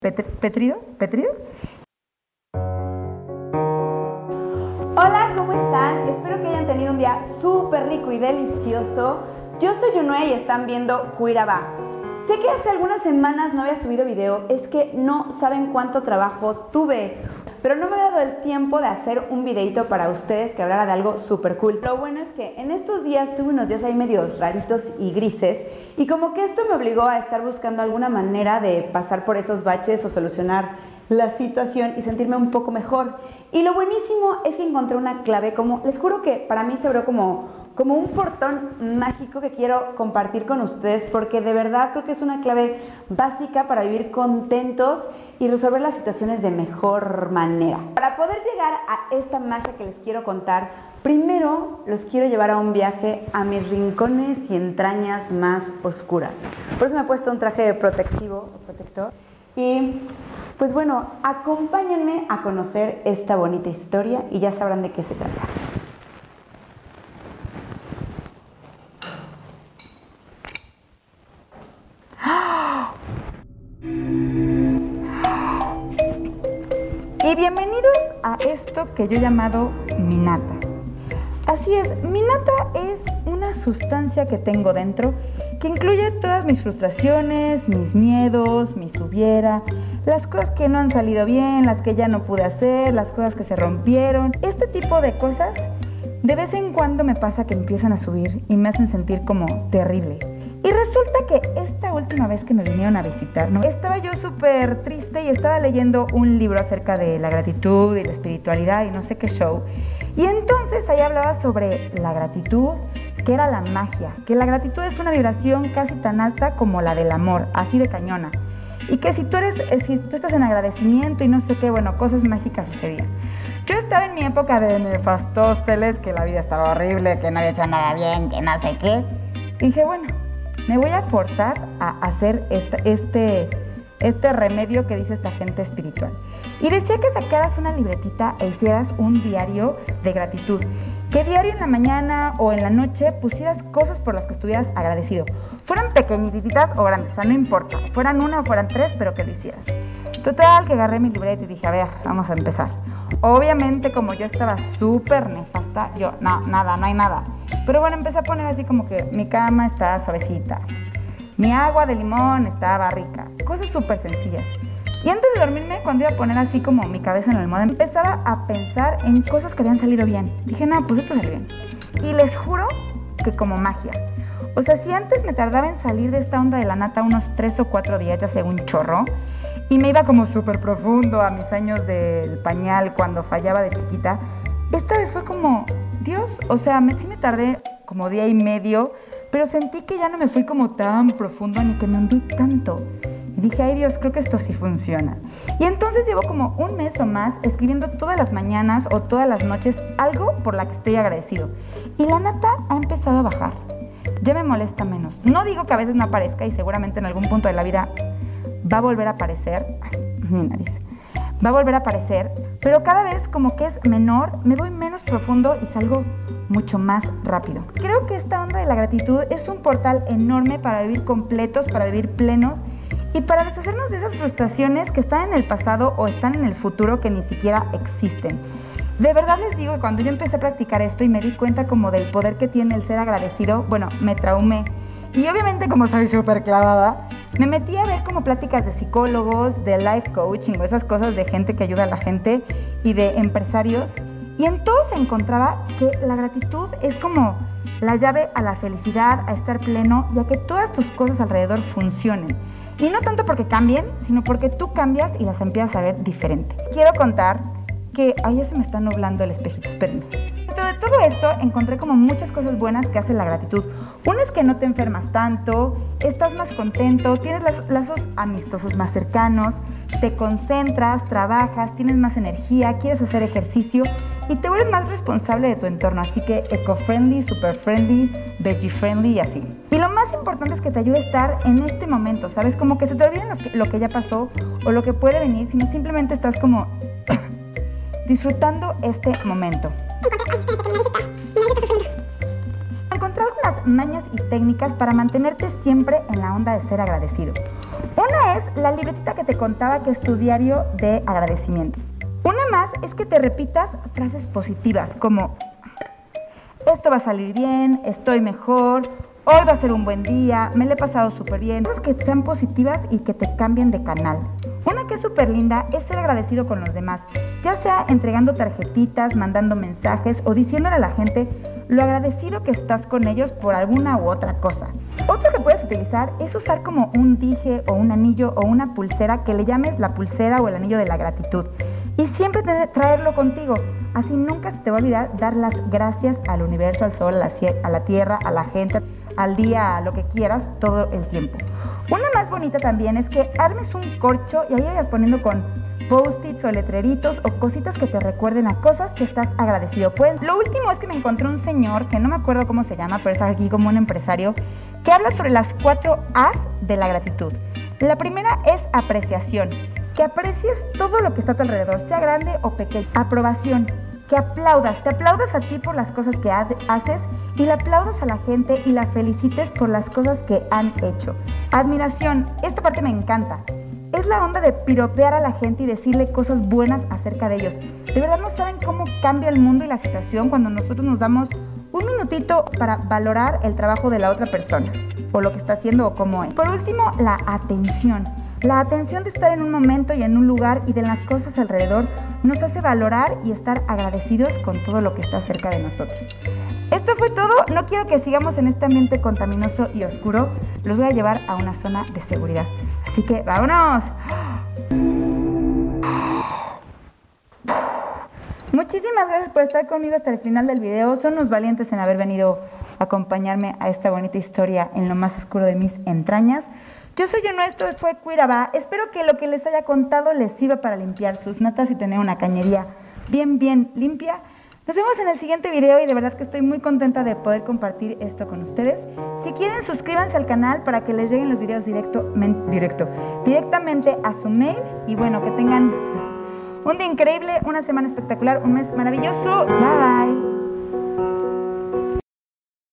Petrido, Petrido. Hola, ¿cómo están? Espero que hayan tenido un día súper rico y delicioso. Yo soy Yunue y están viendo Cuiraba. Sé que hace algunas semanas no había subido video, es que no saben cuánto trabajo tuve pero no me había dado el tiempo de hacer un videito para ustedes que hablara de algo súper cool. Lo bueno es que en estos días tuve unos días ahí medios raritos y grises y como que esto me obligó a estar buscando alguna manera de pasar por esos baches o solucionar la situación y sentirme un poco mejor. Y lo buenísimo es que encontré una clave, como les juro que para mí se abrió como, como un portón mágico que quiero compartir con ustedes porque de verdad creo que es una clave básica para vivir contentos y resolver las situaciones de mejor manera. Para poder llegar a esta magia que les quiero contar, primero los quiero llevar a un viaje a mis rincones y entrañas más oscuras. Por eso me he puesto un traje de protectivo, protector. Y pues bueno, acompáñenme a conocer esta bonita historia y ya sabrán de qué se trata. Y bienvenidos a esto que yo he llamado Minata. Así es, Minata es una sustancia que tengo dentro que incluye todas mis frustraciones, mis miedos, mis hubiera, las cosas que no han salido bien, las que ya no pude hacer, las cosas que se rompieron. Este tipo de cosas de vez en cuando me pasa que empiezan a subir y me hacen sentir como terrible. Y resulta que esta última vez que me vinieron a visitar, ¿no? estaba yo súper triste y estaba leyendo un libro acerca de la gratitud y la espiritualidad y no sé qué show. Y entonces ahí hablaba sobre la gratitud, que era la magia, que la gratitud es una vibración casi tan alta como la del amor, así de cañona. Y que si tú eres, eh, si tú estás en agradecimiento y no sé qué, bueno, cosas mágicas sucedían. Yo estaba en mi época de nefastósteles, que la vida estaba horrible, que no había hecho nada bien, que no sé qué. Y dije, bueno, me voy a forzar a hacer este, este remedio que dice esta gente espiritual. Y decía que sacaras una libretita e hicieras un diario de gratitud. Que diario en la mañana o en la noche pusieras cosas por las que estuvieras agradecido. Fueran pequeñitas o grandes, o sea, no importa. Fueran una o fueran tres, pero que lo hicieras. Total, que agarré mi libreta y dije, a ver, vamos a empezar. Obviamente, como yo estaba súper nefasta, yo, no, nada, no hay nada. Pero bueno, empecé a poner así como que mi cama está suavecita, mi agua de limón estaba rica, cosas súper sencillas. Y antes de dormirme, cuando iba a poner así como mi cabeza en el almohada, empezaba a pensar en cosas que habían salido bien. Dije, no, pues esto salió bien. Y les juro que como magia. O sea, si antes me tardaba en salir de esta onda de la nata unos tres o cuatro días, ya sé, un chorro, y me iba como súper profundo a mis años del pañal cuando fallaba de chiquita, esta vez fue como, Dios, o sea, me, sí me tardé como día y medio, pero sentí que ya no me fui como tan profundo ni que me hundí tanto. Y dije, ay Dios, creo que esto sí funciona. Y entonces llevo como un mes o más escribiendo todas las mañanas o todas las noches algo por la que estoy agradecido. Y la nata ha empezado a bajar. Ya me molesta menos. No digo que a veces no aparezca y seguramente en algún punto de la vida va a volver a aparecer. Mi nariz va a volver a aparecer, pero cada vez como que es menor, me voy menos profundo y salgo mucho más rápido. Creo que esta onda de la gratitud es un portal enorme para vivir completos, para vivir plenos y para deshacernos de esas frustraciones que están en el pasado o están en el futuro que ni siquiera existen. De verdad les digo que cuando yo empecé a practicar esto y me di cuenta como del poder que tiene el ser agradecido, bueno, me traumé. Y obviamente como soy súper clavada, me metí a ver como pláticas de psicólogos, de life coaching o esas cosas de gente que ayuda a la gente y de empresarios. Y en todo se encontraba que la gratitud es como la llave a la felicidad, a estar pleno y a que todas tus cosas alrededor funcionen. Y no tanto porque cambien, sino porque tú cambias y las empiezas a ver diferente. Quiero contar que, ay, se me está nublando el espejito, espérenme de todo esto encontré como muchas cosas buenas que hace la gratitud. Uno es que no te enfermas tanto, estás más contento, tienes lazos amistosos más cercanos, te concentras, trabajas, tienes más energía, quieres hacer ejercicio y te vuelves más responsable de tu entorno. Así que eco-friendly, super-friendly, veggie-friendly y así. Y lo más importante es que te ayude a estar en este momento, ¿sabes? Como que se te olvide lo que, lo que ya pasó o lo que puede venir, sino simplemente estás como disfrutando este momento. Encontrar algunas mañas y técnicas para mantenerte siempre en la onda de ser agradecido. Una es la libretita que te contaba que es tu diario de agradecimiento. Una más es que te repitas frases positivas como esto va a salir bien, estoy mejor, hoy va a ser un buen día, me lo he pasado súper bien. Cosas que sean positivas y que te cambien de canal. Una que es súper linda es ser agradecido con los demás, ya sea entregando tarjetitas, mandando mensajes o diciéndole a la gente lo agradecido que estás con ellos por alguna u otra cosa. Otro que puedes utilizar es usar como un dije o un anillo o una pulsera que le llames la pulsera o el anillo de la gratitud. Y siempre traerlo contigo. Así nunca se te va a olvidar dar las gracias al universo, al sol, a la tierra, a la gente, al día, a lo que quieras, todo el tiempo. Una más bonita también es que armes un corcho y ahí vayas poniendo con post-its o letreritos o cositas que te recuerden a cosas que estás agradecido. Pues lo último es que me encontré un señor, que no me acuerdo cómo se llama, pero es aquí como un empresario, que habla sobre las cuatro A's de la gratitud. La primera es apreciación, que aprecies todo lo que está a tu alrededor, sea grande o pequeño. Aprobación, que aplaudas, te aplaudas a ti por las cosas que haces y le aplaudas a la gente y la felicites por las cosas que han hecho. Admiración, esta parte me encanta. La onda de piropear a la gente y decirle cosas buenas acerca de ellos. De verdad no saben cómo cambia el mundo y la situación cuando nosotros nos damos un minutito para valorar el trabajo de la otra persona o lo que está haciendo o cómo es. Por último, la atención. La atención de estar en un momento y en un lugar y de las cosas alrededor nos hace valorar y estar agradecidos con todo lo que está cerca de nosotros. Esto fue todo. No quiero que sigamos en este ambiente contaminoso y oscuro. Los voy a llevar a una zona de seguridad. Así que vámonos. Muchísimas gracias por estar conmigo hasta el final del video. Son unos valientes en haber venido a acompañarme a esta bonita historia en lo más oscuro de mis entrañas. Yo soy yo nuestro, fue Cuiraba. Espero que lo que les haya contado les sirva para limpiar sus natas y tener una cañería bien, bien limpia. Nos vemos en el siguiente video y de verdad que estoy muy contenta de poder compartir esto con ustedes. Si quieren, suscríbanse al canal para que les lleguen los videos directo, directo, directamente a su mail. Y bueno, que tengan un día increíble, una semana espectacular, un mes maravilloso. Bye bye.